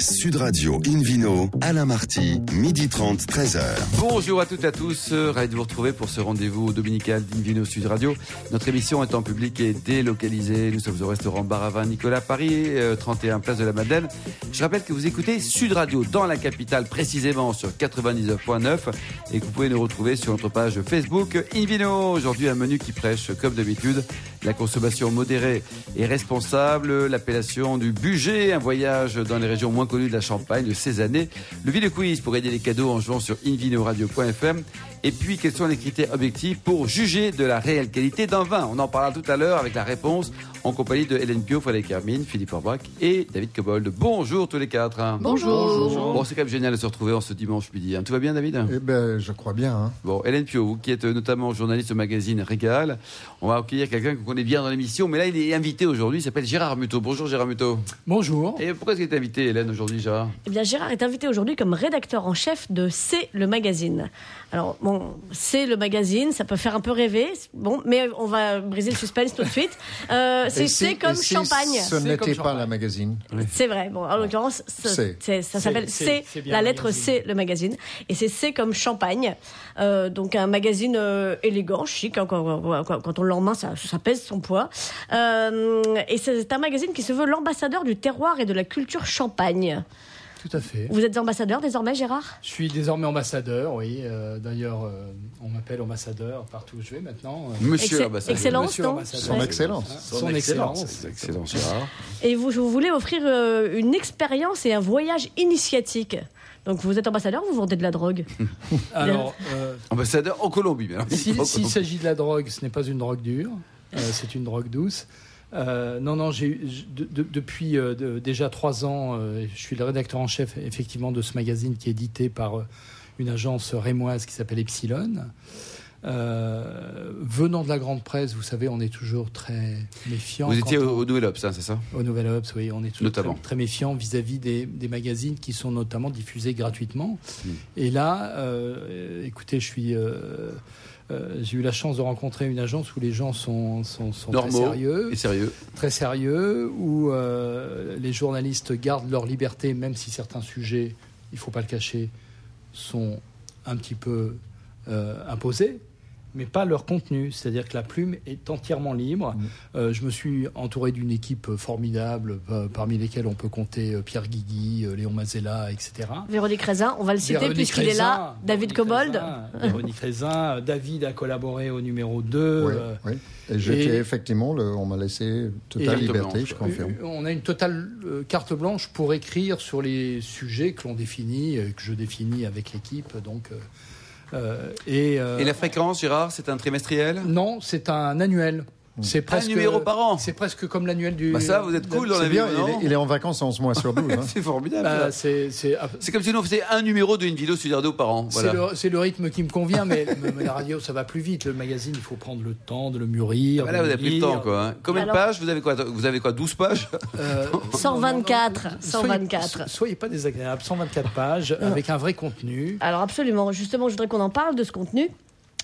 Sud Radio Invino, Alain Marty, midi 30, 13h. Bonjour à toutes et à tous, euh, ravi de vous retrouver pour ce rendez-vous dominical d'Invino Sud Radio. Notre émission est en public et délocalisée. Nous sommes au restaurant Baravin Nicolas Paris, euh, 31 place de la Madeleine. Je rappelle que vous écoutez Sud Radio dans la capitale, précisément sur 99.9 et que vous pouvez nous retrouver sur notre page Facebook Invino. Aujourd'hui, un menu qui prêche, comme d'habitude, la consommation modérée et responsable, l'appellation du budget, un voyage dans les régions moins connues de la Champagne de ces années, le Ville Quiz pour aider les cadeaux en jouant sur invinoradio.fm et puis quels sont les critères objectifs pour juger de la réelle qualité d'un vin? On en parlera tout à l'heure avec la réponse en compagnie de Hélène Pio, Frédéric Hermine, Philippe Orbach et David Cobold. Bonjour tous les quatre. Bonjour. Bon, c'est quand même génial de se retrouver en ce dimanche midi. hein. Tout va bien David? Eh ben, je crois bien. hein. Bon, Hélène Pio, vous qui êtes notamment journaliste au magazine Régal, on va accueillir quelqu'un qu'on connaît bien dans l'émission, mais là il est invité aujourd'hui, il s'appelle Gérard Muto. Bonjour Gérard Muto. Bonjour. Et pourquoi est-ce qu'il est invité Hélène aujourd'hui Gérard? Eh bien, Gérard est invité aujourd'hui comme rédacteur en chef de C'est le magazine. Alors, bon, c'est le magazine, ça peut faire un peu rêver, bon, mais on va briser le suspense tout de suite. Euh, si- c'est comme si champagne. Ce n'était comme pas champagne. la magazine. C'est vrai. Bon, en l'occurrence, ça, C'est. c'est- ça C'est- s'appelle bien la le lettre magazine. C, le magazine. Et c'est C comme champagne. Euh, donc un magazine euh, élégant, chic. hein, quand, quand- quand on l'a en main, ça, ça pèse son poids. Euh, et c'est un magazine qui se veut l'ambassadeur du terroir et de la culture champagne. Tout à fait. Vous êtes ambassadeur désormais, Gérard? Je suis désormais ambassadeur, oui. Euh, D'ailleurs, euh, on m'appelle ambassadeur partout où je vais maintenant. Euh, Monsieur l'ambassadeur. Excellence, Monsieur non ambassadeur. Son excellence. Son excellence. Excellent Gérard. Et vous, vous voulez offrir euh, une expérience et un voyage initiatique. Donc vous êtes ambassadeur ou vous vendez de la drogue Alors, euh, Ambassadeur en Colombie. si- s'il s'agit de la drogue, ce n'est pas une drogue dure, euh, c'est une drogue douce. Euh, non, non, j'ai de- de- depuis euh, de- déjà trois ans, euh, je suis le rédacteur en chef effectivement de ce magazine qui est édité par une agence rémoise qui s'appelle Epsilon. Venant de la grande presse, vous savez, on est toujours très méfiant. Vous étiez au, on- au Nouvel Obs, hein, c'est ça au Nouvel Obs, oui, on est toujours Notamment. très, très méfiant vis-à-vis des, des magazines qui sont notamment diffusés gratuitement. Mm. Et là, écoutez, je suis, euh, j'ai eu la chance de rencontrer une agence où les gens sont, sont, sont très sérieux, Et sérieux très sérieux, où euh, les journalistes gardent leur liberté, même si certains sujets, il faut pas le cacher, sont un petit peu euh, imposés. Mais pas leur contenu, c'est-à-dire que la plume est entièrement libre. Euh, je me suis entouré d'une équipe formidable, euh, parmi lesquelles on peut compter euh, Pierre Guigui, euh, Léon Mazella, etc. Véronique Raisin, on va le citer puisqu'il est là. David Cobold. Véronique euh, David a collaboré au numéro 2. Oui, euh, oui. Et j'étais et- effectivement, le- on m'a laissé totale liberté, blanche, je confirme. Euh, On a une totale euh, carte blanche pour écrire sur les sujets que l'on définit, euh, que je définis avec l'équipe. Donc, euh, euh, et, euh, Et la fréquence, Gérard, c'est un trimestriel? Non, c'est un annuel. C'est presque numéro par an. C'est presque comme l'annuel du. Bah ça, vous êtes cool dans la vie, bien, il est, il est en vacances 11 mois sur 12. hein. C'est formidable. Bah, c'est c'est- C'est comme si nous on faisait un numéro d'une vidéo Sud Radio par an. c'est Voilà. le, c'est le rythme qui me convient, mais, mais la radio, ça va plus vite. Le magazine, il faut prendre le temps de le mûrir. Ah bah là, vous avez pris le temps, quoi. hein. Combien de pages Vous avez quoi Vous avez quoi 12 pages? Euh, 124, non, non, non, 124. Soyez, soyez pas désagréable. 124 pages avec un vrai contenu. Alors absolument, justement, je voudrais qu'on en parle de ce contenu.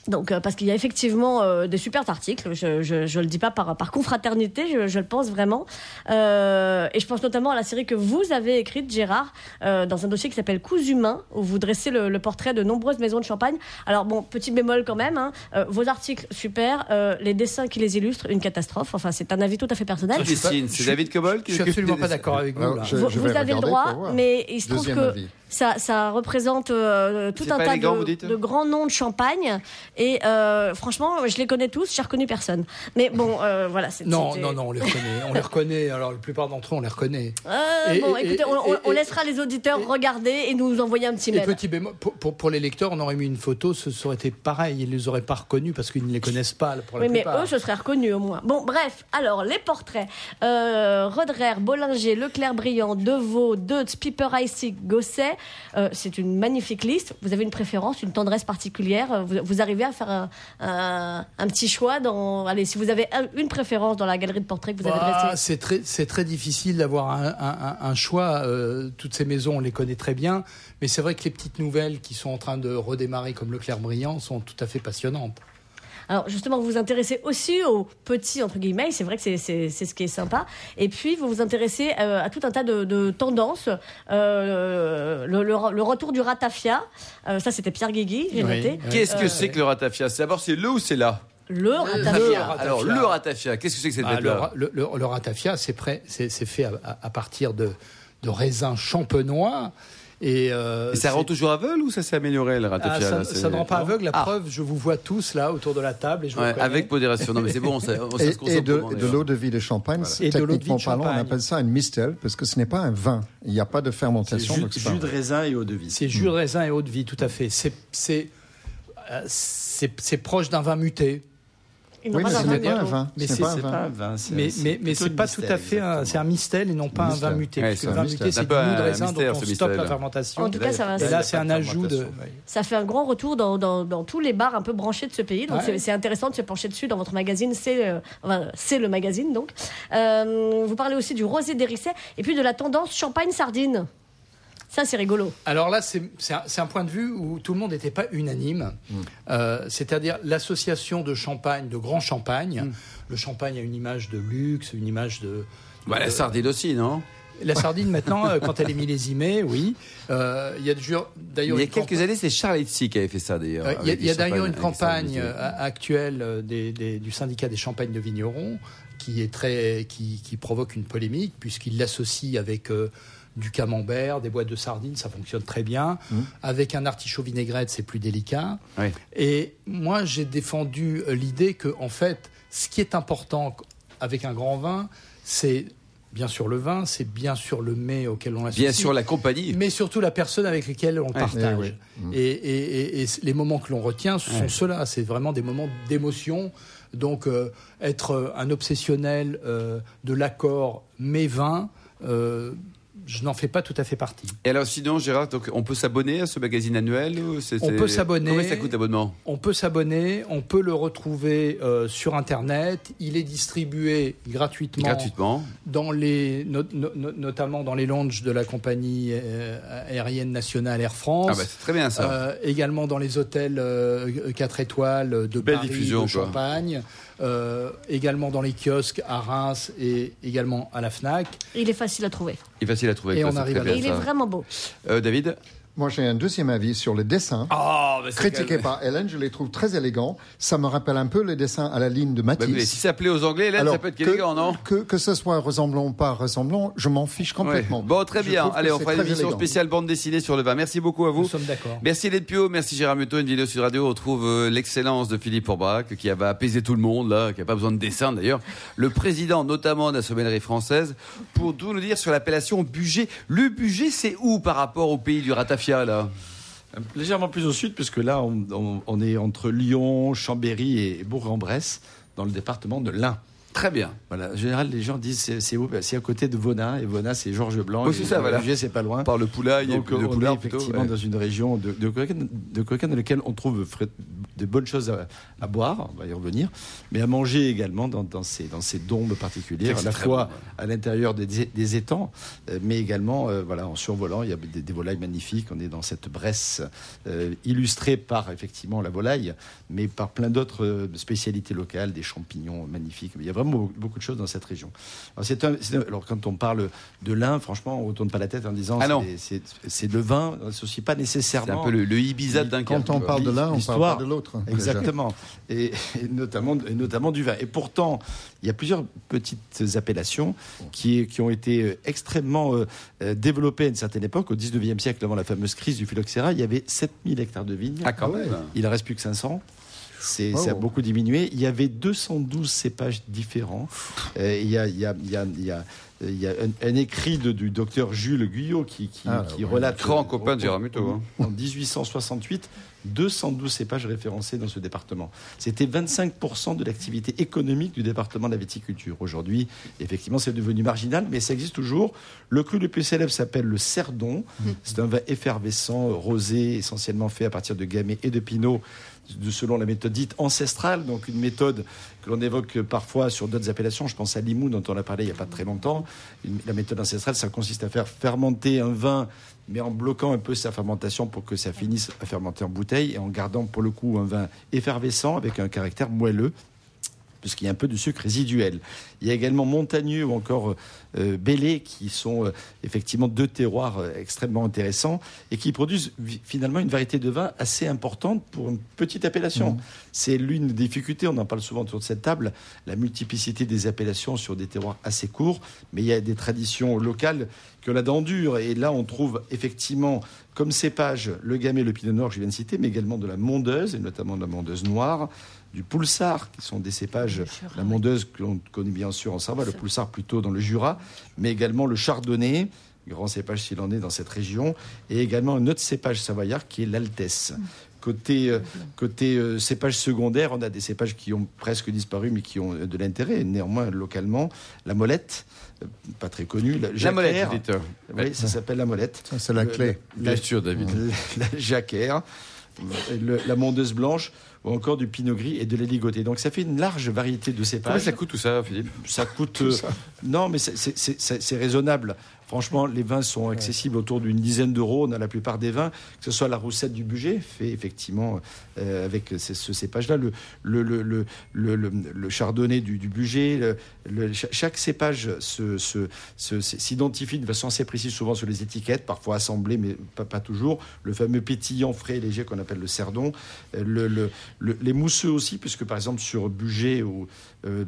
Donc, euh, parce qu'il y a effectivement euh, des super articles, je, je, je le dis pas par, par confraternité, je, je le pense vraiment. Euh, et je pense notamment à la série que vous avez écrite, Gérard, euh, dans un dossier qui s'appelle Coups humains, où vous dressez le, le portrait de nombreuses maisons de champagne. Alors bon, petit bémol quand même, hein, euh, vos articles super, euh, les dessins qui les illustrent, une catastrophe. Enfin, c'est un avis tout à fait personnel. Je C'est suis- David Cobol Je qui suis s'occupe absolument pas d'accord avec vous. Là. je- vous, vous avez le droit, mais il se trouve Deuxième que avis. Ça, ça représente euh, tout un tas de, grands noms de champagne. Et euh, franchement, je les connais tous, j'ai reconnu personne. Mais bon, euh, voilà. c'est- Non, non, non, on les reconnaît. On les reconnaît. Alors, la plupart d'entre eux, on les reconnaît. Euh, Et- bon, et- écoutez, et- on, on- et- on et- laissera les auditeurs et- regarder et nous envoyer un petit Et mail. petit bémol, pour, pour, pour les lecteurs, on aurait mis une photo, ce ça aurait été pareil. Ils ne les auraient pas reconnus parce qu'ils ne les connaissent pas pour la Oui, mais eux, ce serait reconnu au moins. Bon, bref, alors, les portraits. Euh, Roderer, Bollinger, Leclerc Briand, Deveau, Deutz, Piper Heissig, Gosset. Euh, c'est une magnifique liste. Vous avez une préférence, une tendresse particulière. Euh, Vous, vous arrivez à faire un, un- un petit choix dans. Allez, si vous avez un- une préférence dans la galerie de portraits que vous avez Bah, dressée. c'est très, c'est très difficile d'avoir un, choix. Euh, toutes ces maisons, on les connaît très bien. Mais c'est vrai que les petites nouvelles qui sont en train de redémarrer, comme Leclerc Briand, sont tout à fait passionnantes. Alors justement, vous vous intéressez aussi aux petits, entre guillemets, c'est vrai que c'est- ce qui est sympa. Et puis, vous vous intéressez euh, à tout un tas de, de tendances. Euh, le, le- le retour du ratafia, Euh, ça c'était Pierre Guigui, j'ai Oui. noté. Qu'est-ce que Euh, c'est que le ratafia? C'est D'abord, c'est le ou c'est là Le Le ratafia. Alors, le ratafia, qu'est-ce que c'est que cette Ah, le, bête-là ra- le- le- le ratafia, c'est prêt- c'est c'est fait à, à- à partir de, de raisins champenois. Et, euh, Et ça rend toujours aveugle ou ça s'est amélioré le Ah, ratafia ça, là, ça ne rend pas aveugle. La Ah. preuve, je vous vois tous là autour de la table et je Ouais, avec modération. Non, mais c'est bon, on sait, on sait Et, ce qu'on et de, l'eau de vie de champagne, de de techniquement parlant, on appelle ça une mistel, parce que ce n'est pas un vin. Il n'y a pas de fermentation. jus, c'est jus un de vin. raisin et eau de vie. C'est jus de raisin et eau de vie, tout à fait. C'est euh, c'est proche d'un vin muté. Oui, pas mais ce n'est pas un vin. Mais Ce n'est c'est- pas un C'est vin. pas un vin. Mais, mais, mais c'est pas tout à fait un, c'est un mistel et non pas un vin muté. Le un vin muté, C'est du mou de raisin mystère, dont on stoppe la fermentation. En tout cas, ça va- Et là, c'est un ajout de. Ça fait un grand retour dans, dans, dans tous les bars un peu branchés de ce pays. Donc Ouais. c'est- c'est intéressant de se pencher dessus dans votre magazine. C'est euh, enfin, c'est le magazine donc. Euh, vous parlez aussi du rosé d'Hérisset et puis de la tendance champagne-sardine. Ça c'est rigolo. Alors là, c'est c'est un, un point de vue où tout le monde n'était pas unanime. Mm. Euh, C'est-à-dire l'association de champagne, de grand champagne. Mm. Le champagne a une image de luxe, une image de. Bah, la sardine aussi, non? La sardine, maintenant, euh, quand elle est millésimée, oui. Euh, Il y a d'ailleurs Il y a quelques années, c'est Charles Hetzi qui avait fait ça d'ailleurs. Euh, Il y a, d'ailleurs une campagne actuelle des- des- du syndicat des champagnes de vignerons qui est très qui, qui provoque une polémique puisqu'il l'associe avec euh, du camembert, des boîtes de sardines, ça fonctionne très bien. Avec un artichaut vinaigrette, c'est plus délicat. Et moi, j'ai défendu euh, l'idée que, en fait, ce qui est important avec un grand vin, c'est bien sûr le vin, c'est bien sûr le mets auquel on l'associe. Bien sûr, la compagnie. Mais surtout la personne avec laquelle on partage. Eh. Et, et- et- et les moments que l'on retient, ce sont ceux-là. C'est vraiment des moments d'émotion. Donc, euh, être euh, un obsessionnel euh, de l'accord mais vin, euh, je n'en fais pas tout à fait partie. Et alors, sinon, Gérard, donc, on peut s'abonner à ce magazine annuel On peut s'abonner. Combien ça coûte l'abonnement? On peut s'abonner, on peut le retrouver euh, sur Internet. Il est distribué gratuitement, Gratuitement. dans les, no- no- no- notamment dans les lounges de la compagnie euh, aérienne nationale Air France. Ah, bah, c'est très bien ça. Euh, également dans les hôtels 4 étoiles de Belle Paris, diffusion, de quoi. Euh, également dans les kiosques à Reims et également à la Fnac. Il est facile à trouver. Il est facile à trouver. Et on arrive à Et il est vraiment beau. Euh, David? Moi, j'ai un deuxième avis sur le dessin. Oh, Critiqué par Hélène, je les trouve très élégants. Ça me rappelle un peu les dessins à la ligne de Bah, Matisse. mais si ça plaît aux Anglais, Hélène, Alors, ça peut être que, élégant, non que, que ce soit ressemblant ou pas ressemblant, je m'en fiche complètement. Ouais. Bon, très Je bien. Allez, on fera une émission élégant. spéciale bande dessinée sur le vin. Merci beaucoup à vous. Nous sommes d'accord. Merci Hélène Pio, merci Gérard Muto, une vidéo sur Radio. On retrouve euh, l'excellence de Philippe Orbach qui va apaiser tout le monde, là, qui n'a pas besoin de dessin d'ailleurs. Le président notamment de la sommellerie française pour tout nous dire sur l'appellation budget. Le budget, c'est où par rapport au pays du Légèrement plus au sud, puisque là, on est entre Lyon, Chambéry et Bourg-en-Bresse, dans le département de l'Ain. Très bien. Voilà. En général, les gens disent c'est- c'est où? Ben, C'est à côté de Vona, et Vona, c'est Georges Blanc. Et c'est ça, voilà. C'est pas loin. Par le poulail Donc, et le on poulard est plutôt. effectivement ouais. dans une région de, de, dans lesquels on trouve de bonnes choses à, à boire, on va y revenir, mais à manger également dans, dans ces, dans ces dombes particulières, à la fois bon, ouais. à l'intérieur des, des étangs, euh, mais également euh, voilà, en survolant. Il y a des, des volailles magnifiques. On est dans cette Bresse euh, illustrée par effectivement la volaille, mais par plein d'autres spécialités locales, des champignons magnifiques. Il y a vraiment beaucoup- beaucoup de choses dans cette région. Alors, c'est un- c'est un- alors, quand on parle de l'Ain, franchement, on ne tourne pas la tête en disant Ah non. c'est- c'est c'est le vin, on n'associe pas C'est nécessairement. un peu le, le Ibiza d'un Quand on parle de l'un, on parle de l'autre. Exactement. Et, et notamment, et notamment du vin. Et pourtant, il y a plusieurs petites appellations qui, qui ont été euh, extrêmement euh, euh, développées à une certaine époque. Au 19e siècle, avant la fameuse crise du phylloxéra, il y avait 7000 hectares de vignes. Ah, quand même. Il en reste plus que 500. C'est, Oh. Ça a beaucoup diminué. Il y avait 212 cépages différents. Il y a, il y a- il y a- il y a- il y a un, un écrit de- du docteur Jules Guyot qui, qui, Ah, qui ouais. relate. Grand copain de au- Gérard Muto, hein. En 1868, 212 cépages référencés dans ce département. C'était 25% de l'activité économique du département de la viticulture. Aujourd'hui, effectivement, c'est devenu marginal, mais ça existe toujours. Le cru le plus célèbre s'appelle le Cerdon. C'est un vin effervescent, rosé, essentiellement fait à partir de gamay et de pinot, selon la méthode dite ancestrale, donc une méthode que l'on évoque parfois sur d'autres appellations. Je pense à Limoux, dont on a parlé il n'y a pas très longtemps. la méthode ancestrale, ça consiste à faire fermenter un vin, mais en bloquant un peu sa fermentation pour que ça finisse à fermenter en bouteille et en gardant pour le coup un vin effervescent avec un caractère moelleux puisqu'il y a un peu de sucre résiduel. Il y a également Montagneux ou encore euh, Bélé, qui sont euh, effectivement deux terroirs euh, extrêmement intéressants et qui produisent finalement une variété de vin assez importante pour une petite appellation. Mmh. C'est l'une des difficultés, on en parle souvent autour de cette table, la multiplicité des appellations sur des terroirs assez courts, mais il y a des traditions locales que la dent dure. Et là, on trouve effectivement comme cépage le gamay, le pinot noir je viens de citer, mais également de la mondeuse, et notamment de la mondeuse noire, du Poulsard, qui sont des cépages, la mondeuse que l'on connaît bien sûr en Savoie, le Poulsard plutôt dans le Jura, mais également le Chardonnay, grand cépage s'il en est dans cette région, et également un autre cépage savoyard qui est l'Altesse. Mm. Côté, euh, côté euh, cépage secondaire, on a des cépages qui ont presque disparu, mais qui ont de l'intérêt, néanmoins localement. La molette, euh, pas très connue. La, la molette, oui, ça s'appelle la molette. Ça, c'est la clé. Bien sûr, David. La, jacquère, la mondeuse blanche ou encore du pinot gris et de l'éligoté. Donc ça fait une large variété de cépages. Combien ça coûte tout ça, Philippe? Ça coûte. non, mais c'est raisonnable. Franchement, les vins sont accessibles autour d'une dizaine d'euros. On a la plupart des vins, que ce soit la roussette du budget, fait effectivement euh, avec ce cépage-là, le, le, le, le, chardonnay du, du budget. chaque cépage s'identifie de façon assez précise, souvent sur les étiquettes, parfois assemblées, mais pas, pas toujours. Le fameux pétillant frais et léger qu'on appelle le cerdon. Euh, les mousseux aussi, puisque par exemple sur budget ou, euh,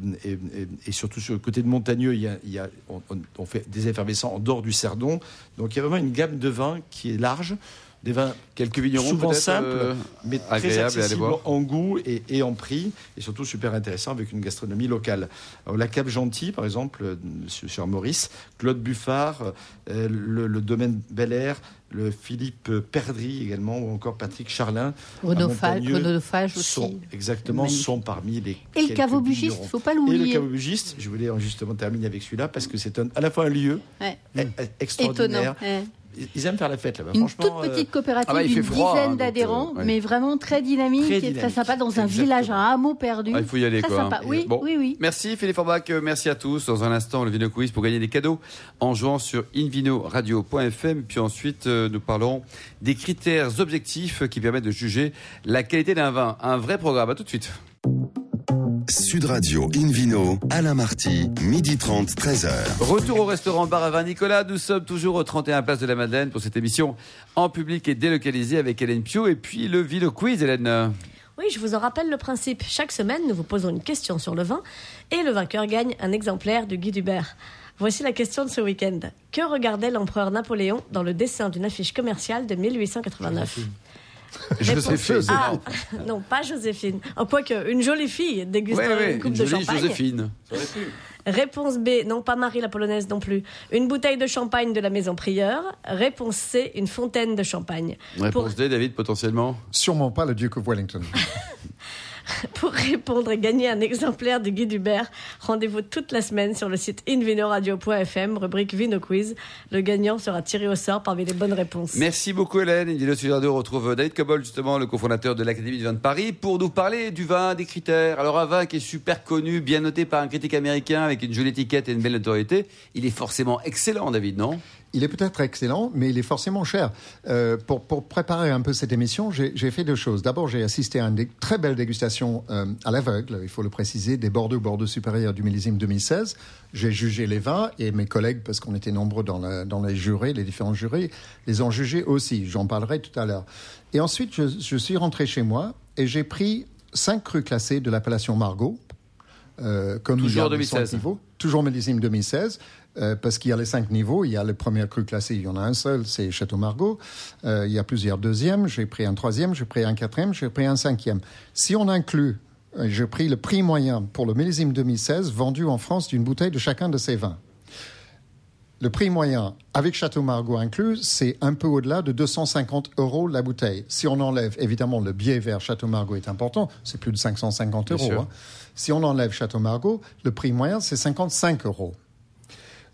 et, surtout sur le côté de Montagneux, il y a, on, fait des effervescents en dehors du Cerdon. Donc il y a vraiment une gamme de vins qui est large. Des vins quelques vignerons souvent simples, euh, mais très accessibles en goût et, en prix, et surtout super intéressant avec une gastronomie locale. la Cape Gentil, par exemple, euh, sur, Maurice, Claude Buffard, le, le, domaine Bel Air, le Philippe Perdry également, ou encore Patrick Charlin. Chronophage aussi. Sont, exactement, sont parmi les. Et le caveau-bugiste, il ne faut pas l'oublier. Et le caveau-bugiste, je voulais justement terminer avec celui-là, parce que c'est à la fois un lieu extraordinaire. Étonnant, ils aiment faire la fête là-bas. Une toute euh, petite coopérative ah bah, d'une dizaine hein, d'adhérents, euh, mais vraiment très dynamique et très sympa dans un village, un hameau perdu. Ah, il faut y aller très quoi. Sympa. Oui, oui, oui. Merci Philippe Forbach, euh, merci à tous. Dans un instant, le Vino Quiz pour gagner des cadeaux en jouant sur invinoradio.fm. Puis ensuite, nous parlerons des critères objectifs qui permettent de juger la qualité d'un vin. Un vrai programme. À tout de suite. Sud Radio Invino, Alain Marty, midi 30, 13h. Retour au restaurant Bar à Vin Nicolas. Nous sommes toujours au 31 Place de la Madeleine pour cette émission en public et délocalisée avec Hélène Pio et puis le Vino Quiz, Hélène. Oui, je vous en rappelle le principe. Chaque semaine, nous vous posons une question sur le vin et le vainqueur gagne un exemplaire du Guy Dubert. Voici la question de ce week-end. Que regardait l'empereur Napoléon dans le dessin d'une affiche commerciale de 1889 Joséphine. Ah, non, pas Joséphine. En quoi que, une jolie fille dégustant une coupe de champagne. Joséphine. Réponse B, non pas Marie la polonaise non plus. Une bouteille de champagne de la maison Prieur. Réponse C, une fontaine de champagne. Réponse D, David, potentiellement? Sûrement pas le Duke of Wellington. Pour répondre et gagner un exemplaire du Guide Hubert, rendez-vous toute la semaine sur le site invinoradio.fm, rubrique Vino Quiz. Le gagnant sera tiré au sort parmi les bonnes réponses. Merci beaucoup Hélène. Invino Radio retrouve David Cobol, justement, le cofondateur de l'Académie du vin de Paris, pour nous parler du vin, des critères. Alors un vin qui est super connu, bien noté par un critique américain, avec une jolie étiquette et une belle notoriété, il est forcément excellent, David, non? Il est peut-être excellent, mais il est forcément cher. Euh, pour, préparer un peu cette émission, j'ai fait deux choses. D'abord, j'ai assisté à une très belle dégustation euh, à l'aveugle, il faut le préciser, des Bordeaux, Bordeaux supérieurs du millésime 2016. J'ai jugé les vins et mes collègues, parce qu'on était nombreux dans, dans les jurés, les différents jurés, les ont jugés aussi. J'en parlerai tout à l'heure. Et ensuite, je, suis rentré chez moi et j'ai pris cinq crus classés de l'appellation Margot. Euh, comme toujours 2016. toujours millésime 2016. Euh, parce qu'il y a les cinq niveaux. Il y a le premier cru classé, il y en a un seul, c'est Château Margaux. Euh, il y a plusieurs deuxièmes. J'ai pris un troisième, j'ai pris un quatrième, j'ai pris un cinquième. Si on inclut, j'ai pris le prix moyen pour le millésime 2016 vendu en France d'une bouteille de chacun de ces vins. Le prix moyen, avec Château Margaux inclus, c'est un peu au-delà de 250 euros la bouteille. Si on enlève, évidemment, le biais vers Château Margaux est important, c'est plus de 550 euros. Hein. Si on enlève Château Margaux, le prix moyen, c'est 55 euros.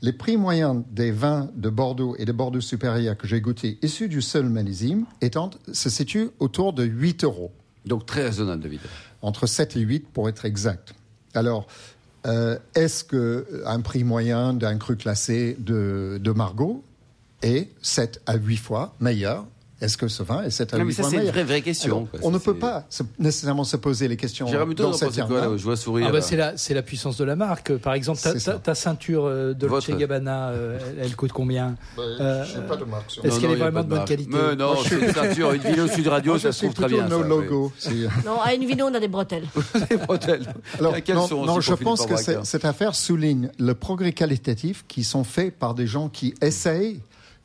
Les prix moyens des vins de Bordeaux et de Bordeaux supérieur que j'ai goûtés issus du seul millésime étant, se situent autour de 8 euros. Donc très raisonnable, David. Entre 7 et 8 pour être exact. Alors, euh, est-ce qu'un prix moyen d'un cru classé de, de Margot est 7 à 8 fois meilleur est-ce que ce vin est 7 à 8 fois C'est une vraie, vraie question. on ne peut pas nécessairement se poser les questions dans cette quoi, je vois sourire. Ah bah c'est la, la, puissance de la marque. Par exemple, ta, ta, ceinture euh, Dolce Gabbana, euh, elle, coûte combien bah, euh, Je pas de marque. Est-ce qu'elle est vraiment de bonne qualité Mais Non, c'est une ceinture, une vidéo Sud Radio, ça se trouve très bien. nos logos. Non, à une vidéo, on a des bretelles. des bretelles. Alors, non, je pense que cette affaire souligne le progrès qualitatif qui sont faits par des gens qui essayent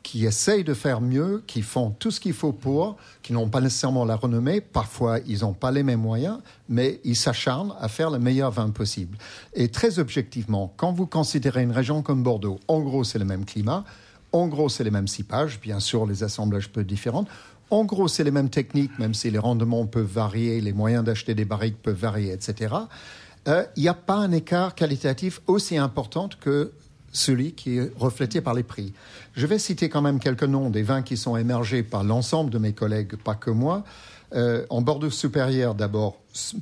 qui essayent de faire mieux, qui font tout ce qu'il faut pour, qui n'ont pas nécessairement la renommée, parfois ils n'ont pas les mêmes moyens, mais ils s'acharnent à faire le meilleur vin possible. Et très objectivement, quand vous considérez une région comme Bordeaux, en gros c'est le même climat, en gros c'est les mêmes cipages, bien sûr les assemblages peuvent être différents, en gros c'est les mêmes techniques, même si les rendements peuvent varier, les moyens d'acheter des barriques peuvent varier, etc. Euh, il n'y a pas un écart qualitatif aussi important que celui qui est reflété par les prix. Je vais citer quand même quelques noms des vins qui sont émergés par l'ensemble de mes collègues, pas que moi. Euh, en Bordeaux supérieur, d'abord,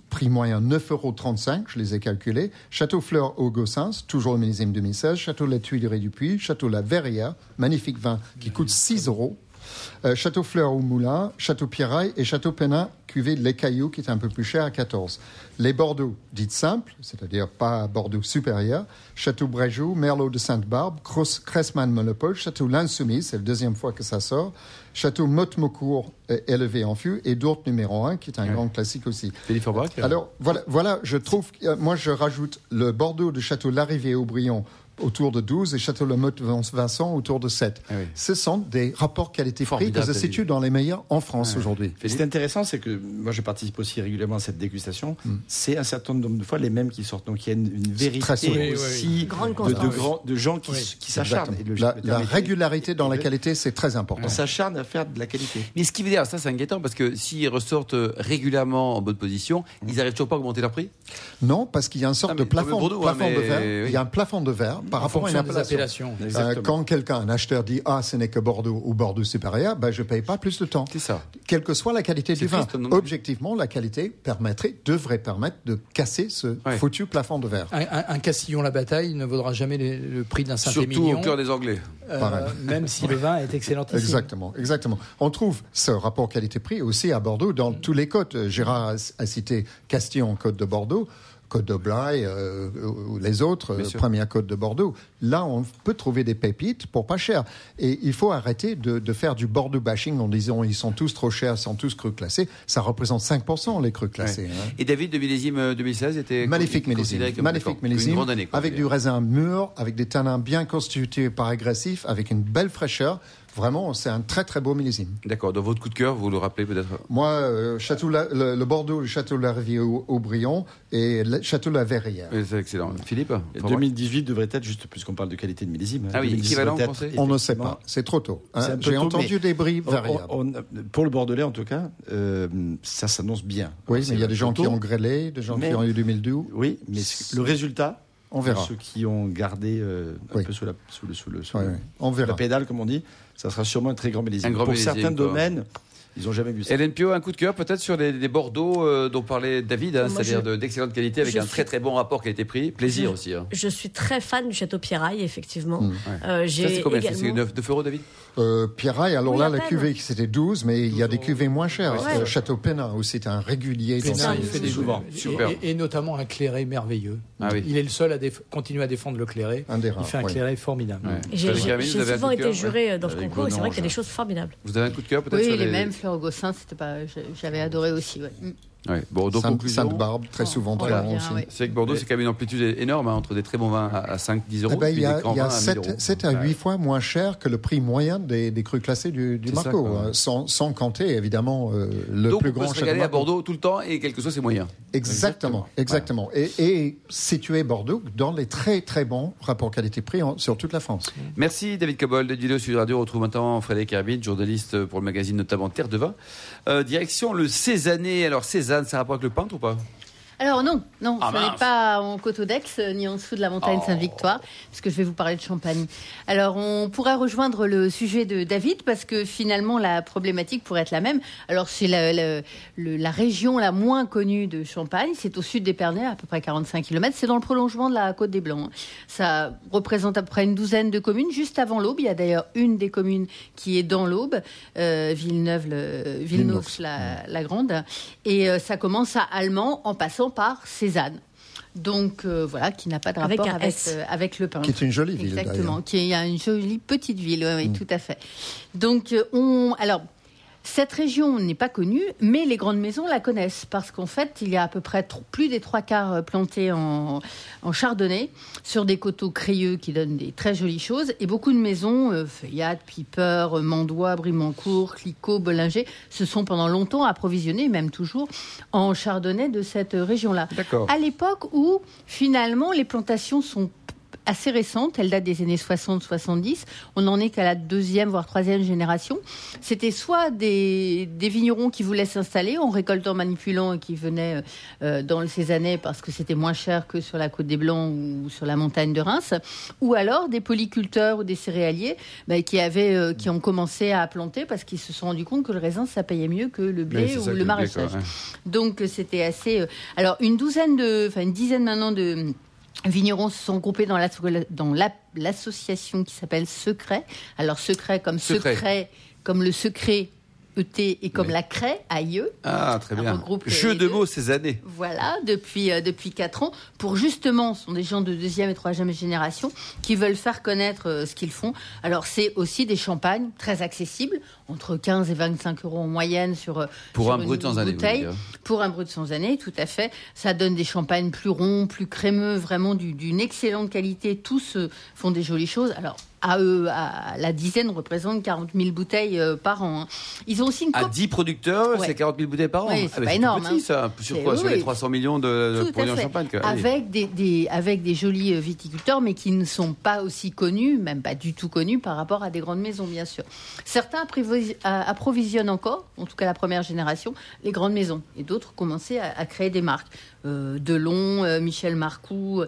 prix moyen 9,35 euros, je les ai calculés. Château Fleur au Gossens, toujours au millésime 2016. Château La Tuilerie du Puy. Château La Verrière, magnifique vin qui coûte 6 euros. Euh, Château Fleur au Moulin, Château Pierraille et Château Penin, cuvée de Les Cailloux, qui est un peu plus cher à 14. Les Bordeaux, dites simples, c'est-à-dire pas Bordeaux supérieur, Château Bréjou, Merlot de Sainte-Barbe, Cressman Monopole, Château l'Insoumise, c'est la deuxième fois que ça sort, Château Motte-Mocourt, euh, élevé en fût, et d'autres numéro 1, qui est un grand classique aussi. Philippe Alors, voilà, voilà, je trouve, euh, moi je rajoute le Bordeaux de Château Larrivier-Aubryon autour de 12 et Château-le-Motte-Vincent autour de 7. Ah Ce sont des rapports qualité-prix qui se situent dans les meilleurs en France ah aujourd'hui. Ce qui est intéressant, c'est que moi je participe aussi régulièrement à cette dégustation. Hmm. C'est un certain nombre de fois les mêmes qui sortent. Donc il y a une, vérité aussi de, de, gens qui, s'acharnent. La, régularité dans la qualité, c'est très important. On s'acharne à faire de la qualité. Mais ce qui veut dire, ça c'est inquiétant parce que s'ils ressortent régulièrement en bonne position, ils n'arrivent toujours pas à augmenter leur prix? Non, parce qu'il y a une sorte ah, de plafond, hein, de verre. Il y a un plafond de verre par rapport à une appellation. Euh, quand quelqu'un, un acheteur dit ah ce n'est que Bordeaux ou Bordeaux supérieur, ben je paye pas plus de temps. C'est ça. Quelle que soit la qualité du vin, objectivement la qualité permettrait, devrait permettre de casser ce foutu plafond de verre. Un, Castillon la bataille ne vaudra jamais le prix d'un Saint-Émilion. Surtout au cœur des Anglais. Euh, même si le vin est excellent. Exactement, exactement. On trouve ce rapport qualité-prix aussi à Bordeaux dans tous les côtes. Gérard a cité Castillon, côte de Bordeaux. Côte de Blaye euh, ou les autres, euh, première côte de Bordeaux. Là, on peut trouver des pépites pour pas cher. Et il faut arrêter de, faire du Bordeaux bashing en disant ils sont tous trop chers, ils sont tous crus classés. Ça représente 5% les crus classés. Hein. Et David, de millésime 2016 était magnifique millésime, magnifique millésime, avec du raisin mûr, avec des tanins bien constitués par agressif, avec une belle fraîcheur. Vraiment, c'est un très très beau millésime. D'accord. Dans votre coup de cœur, vous le rappelez peut-être Moi, euh, château le, Bordeaux, le Château la Rivière Aubryon et le Château la Verrière. C'est excellent. Philippe 2018 devrait être, juste puisqu'on parle de qualité de millésime. Ah oui, équivalent, On ne sait pas. C'est trop tôt. Hein. J'ai entendu des bris variables. pour le Bordelais, en tout cas, euh, ça s'annonce bien. Oui, mais il y a des gens qui ont grêlé, des gens qui ont eu du mildiou. Oui, mais le résultat, on verra. Ceux qui ont gardé euh, un peu sous la, sous le, sous le, On verra. la pédale, comme on dit, ça sera sûrement un très grand millésime. Pour certains domaines, ils n'ont jamais vu ça. Hélène Pio, un coup de cœur peut-être sur les, Bordeaux euh, dont parlait David, hein, c'est-à-dire d'excellente qualité avec un très très bon rapport qui a été pris. Plaisir aussi. Hein. Je suis très fan du château Pierraille, effectivement. Mmh. Euh, c'est combien C'est 9 euros, David euh, Pierraille, alors là, la cuvée, c'était 12, mais il y a des cuvées moins chères. Le Château Pénin aussi, c'est un régulier. Pénin, il fait des souvent. Et, notamment un clairé merveilleux. Ah il est le seul à continuer à défendre le clairé. il fait un clairé formidable. J'ai souvent été juré dans ce concours et c'est vrai qu'il y a des choses formidables. Vous avez un coup de cœur peut-être Mêmes, Fleur Gossin, j'avais adoré aussi. Mm. Ouais. Bordeaux Sainte-Barbe, très souvent bon aussi. C'est vrai que Bordeaux, c'est quand même une amplitude énorme, hein, entre des très bons vins à 5-10 euros. Eh ben, il y a, y a 7, à 8 fois moins cher que le prix moyen des, des crus classés du, du Marco, hein, sans, sans, compter évidemment euh, le Donc plus grand château. Donc à Bordeaux tout le temps et quel que soit ses moyens. Exactement, exactement. Et, et, situé Bordeaux dans les très très bons rapports qualité-prix sur toute la France. Merci David Cobol de Dido Sud Radio. On retrouve maintenant Frédéric Herbin, journaliste pour le magazine notamment Terre de Vin. Euh, direction le Cézanne. Alors Cézanne, ça a rapport avec le peintre ou pas? Alors non, non, ah, ce n'est pas en Côte d'Aix ni en dessous de la montagne oh. Sainte-Victoire, puisque je vais vous parler de Champagne. Alors on pourrait rejoindre le sujet de David parce que finalement la problématique pourrait être la même. Alors c'est la, la, région la moins connue de Champagne, c'est au sud d'Épernay, à peu près 45 km. C'est dans le prolongement de la Côte des Blancs. Ça représente à peu près une douzaine de communes, juste avant l'Aube. Il y a d'ailleurs une des communes qui est dans l'Aube, euh, Villeneuve, le, Villeneuve, la, la, Grande, et euh, ça commence à Allemand en passant par Cézanne. Donc euh, voilà, qui n'a pas de rapport avec, avec, euh, le pain. Qui est une jolie ville. Exactement, qui est une jolie petite ville, oui, mm. tout à fait. Donc euh, on, alors cette région n'est pas connue, mais les grandes maisons la connaissent parce qu'en fait, il y a à peu près plus des trois quarts euh, plantés en, chardonnay sur des coteaux crayeux qui donnent des très jolies choses et beaucoup de maisons, euh, Feuillade, Piper, euh, Mandois, Brimancourt, Clicquot, Bollinger, se sont pendant longtemps approvisionnées, même toujours, en chardonnay de cette région-là. À l'époque où finalement les plantations sont assez récente, elle date des années 60-70. On n'en est qu'à la deuxième, voire troisième génération. C'était soit des, vignerons qui voulaient s'installer en récoltant, manipulant et qui venaient euh, dans ces années parce que c'était moins cher que sur la côte des Blancs ou sur la montagne de Reims, ou alors des polyculteurs ou des céréaliers bah, qui, avaient, euh, qui ont commencé à planter parce qu'ils se sont rendus compte que le raisin, ça payait mieux que le blé ou le maraîchage. Donc c'était assez... Euh, alors une douzaine de... Enfin une dizaine maintenant de vignerons se sont groupés dans l'association qui s'appelle Secret. Alors secret comme secret comme le secret ET et comme la craie, AIE. Ah, très bien. Jeu de mots ces années. Voilà, depuis, euh, depuis 4 ans, pour justement, ce sont des gens de deuxième et troisième génération qui veulent faire connaître euh, ce qu'ils font. Alors, c'est aussi des champagnes très accessibles, entre 15 et 25 euros en moyenne sur, euh, pour un brut sans année. Pour un brut sans année, tout à fait. Ça donne des champagnes plus ronds, plus crémeux, vraiment d'une excellente qualité. Tous font des jolies choses. Alors, à, eux, à la dizaine représente 40 000 bouteilles euh, par an. Hein. Ils ont aussi une À 10 producteurs, c'est 40 000 bouteilles par an. c'est ah, pas énorme. Petit, hein. ça. Sur quoi Sur les 300 millions de, de produits en champagne avec, des, des, avec des jolis euh, viticulteurs, mais qui ne sont pas aussi connus, même pas du tout connus par rapport à des grandes maisons, bien sûr. Certains approvisionnent encore, en tout cas la première génération, les grandes maisons. Et d'autres commençaient à, à créer des marques. Euh, Delon, euh, Michel Marcoux,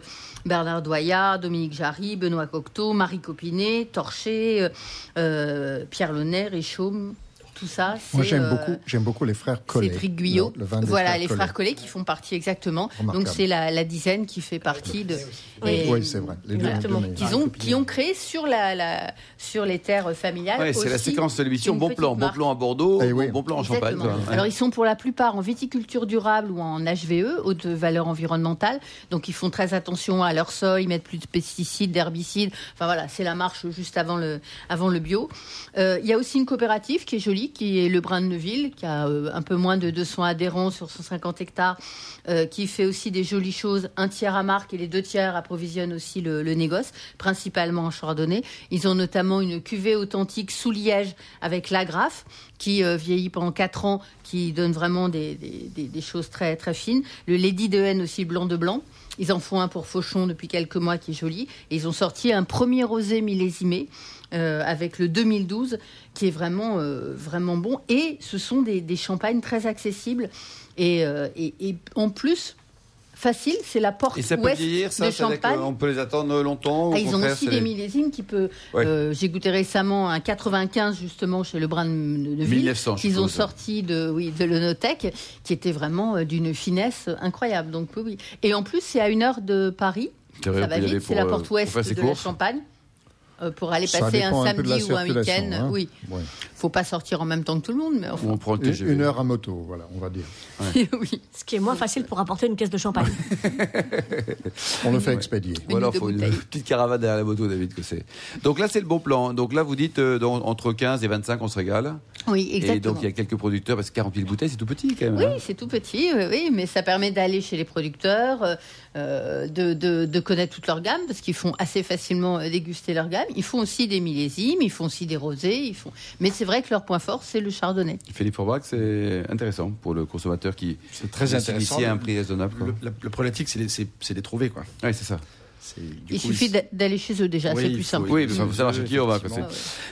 Bernard Doyat, Dominique Jarry, Benoît Cocteau, Marie Copinet, Torché, euh, Pierre Launay, Richaume tout ça. Moi, j'aime euh, beaucoup, j'aime beaucoup les frères Collet. Cédric Guyot. voilà, les frères Collet qui font partie exactement. Donc, c'est la, dizaine qui fait partie de. oui, c'est vrai. Les exactement. Qui ont, qui ont créé sur, la, sur les terres familiales. Oui, c'est la séquence de l'émission Bon Plan. Bon Plan à Bordeaux, eh bon, Plan en Champagne. Alors, ils sont pour la plupart en viticulture durable ou en HVE, haute valeur environnementale. Donc, ils font très attention à leur sol, ils mettent plus de pesticides, d'herbicides. Enfin, voilà, c'est la marche juste avant le, avant le bio. Euh, il y a aussi une coopérative qui est jolie qui est le Brin de Neuville, qui a euh, un peu moins de 200 adhérents sur 150 hectares, euh, qui fait aussi des jolies choses. Un tiers à marque et les deux tiers approvisionnent aussi le, négoce, principalement en chardonnay. Ils ont notamment une cuvée authentique sous liège avec l'agrafe, qui euh, vieillit pendant 4 ans, qui donne vraiment des, choses très, très fines. Le Lady de Haine aussi, blanc de blanc. Ils en font un pour Fauchon depuis quelques mois qui est joli. Ils ont sorti un premier rosé millésimé euh, avec le 2012, qui est vraiment, euh, vraiment bon. Et ce sont des, champagnes très accessibles. Euh, et, et, en plus, facile, c'est la porte et ça peut vieillir, ça, de Champagne. On peut les attendre longtemps. Ah, ils ont aussi des millésimes qui peut. J'ai goûté récemment un 95 justement chez le Brin de, de Ville. 1900. Qu'ils ont sorti de oui de qui était vraiment d'une finesse incroyable. Donc oui. Et en plus, c'est à une heure de Paris. Ça va vite. C'est la porte ouest de la Champagne. Euh, pour aller passer un samedi ou un week-end. Hein. Oui. Ouais. Faut pas sortir en même temps que tout le monde, mais on prend Une, heure à moto, voilà, on va dire. oui. Ce qui est moins facile pour apporter une caisse de champagne. on le fait expédier. Ou alors faut une petite caravane derrière la moto, David, que c'est. Donc là, c'est le bon plan. Donc là, vous dites euh, entre 15 et 25, on se régale. Oui, exactement. Et donc il y a quelques producteurs parce que 40 000 bouteilles, c'est tout petit quand même. Oui, hein. c'est tout petit, oui, mais ça permet d'aller chez les producteurs, euh, de, de, de, connaître toute leur gamme parce qu'ils font assez facilement déguster leur gamme. Ils font aussi des millésimes, ils font aussi des rosés, ils font. Mais c'est vrai que leur point fort, c'est le chardonnay. Philippe Forbach, c'est intéressant pour le consommateur qui c'est très intéressant à un prix raisonnable. Le, la, problématique, c'est les, trouver, quoi. Oui, c'est ça. C'est- du Il coup, suffit d'aller chez eux déjà, Oui, c'est plus faut- simple. Oui, il faut savoir chez qui on va.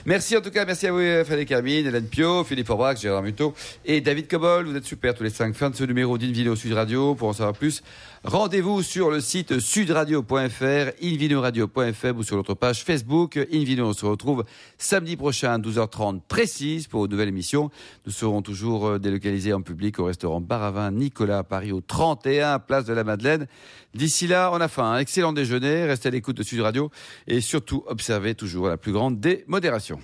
Merci en tout cas, merci à vous euh, Frédéric Hermine, Hélène Pio, Philippe Forbrac, Gérard Muto et David Cobol. Vous êtes super tous les cinq. Fin de ce numéro d'Invino Sud Radio. Pour en savoir plus, rendez-vous sur le site sudradio.fr, invinoradio.fr ou sur notre page Facebook Invino. On se retrouve samedi prochain à 12h30 précise pour une nouvelle émission. Nous serons toujours euh, délocalisés en public au restaurant Baravin Nicolas à Paris au 31 place de la Madeleine. D'ici là, on a faim. Un excellent déjeuner. Restez à l'écoute de Sud Radio et surtout observez toujours la plus grande des modérations.